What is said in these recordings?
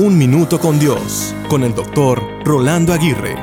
Un Minuto con Dios, con el doctor Rolando Aguirre.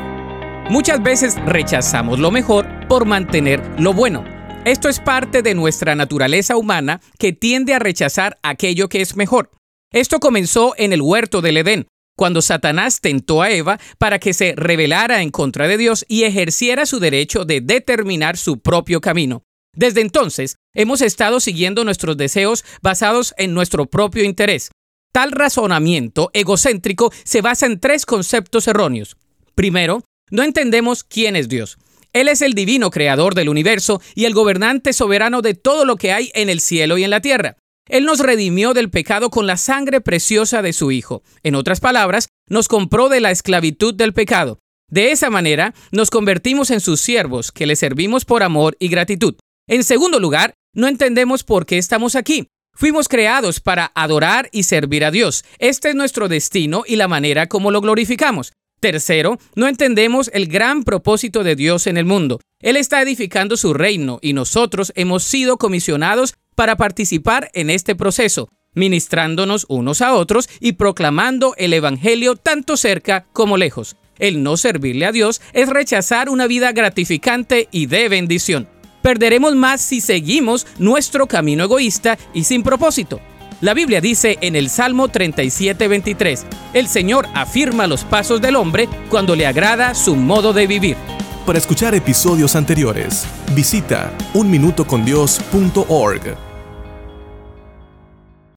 Muchas veces rechazamos lo mejor por mantener lo bueno. Esto es parte de nuestra naturaleza humana que tiende a rechazar aquello que es mejor. Esto comenzó en el huerto del Edén, cuando Satanás tentó a Eva para que se rebelara en contra de Dios y ejerciera su derecho de determinar su propio camino. Desde entonces, hemos estado siguiendo nuestros deseos basados en nuestro propio interés. Tal razonamiento egocéntrico se basa en tres conceptos erróneos. Primero, no entendemos quién es Dios. Él es el divino creador del universo y el gobernante soberano de todo lo que hay en el cielo y en la tierra. Él nos redimió del pecado con la sangre preciosa de su Hijo. En otras palabras, nos compró de la esclavitud del pecado. De esa manera, nos convertimos en sus siervos, que le servimos por amor y gratitud. En segundo lugar, no entendemos por qué estamos aquí. Fuimos creados para adorar y servir a Dios. Este es nuestro destino y la manera como lo glorificamos. Tercero, no entendemos el gran propósito de Dios en el mundo. Él está edificando su reino y nosotros hemos sido comisionados para participar en este proceso, ministrándonos unos a otros y proclamando el Evangelio tanto cerca como lejos. El no servirle a Dios es rechazar una vida gratificante y de bendición perderemos más si seguimos nuestro camino egoísta y sin propósito. La Biblia dice en el Salmo 37:23, el Señor afirma los pasos del hombre cuando le agrada su modo de vivir. Para escuchar episodios anteriores, visita unminutocondios.org.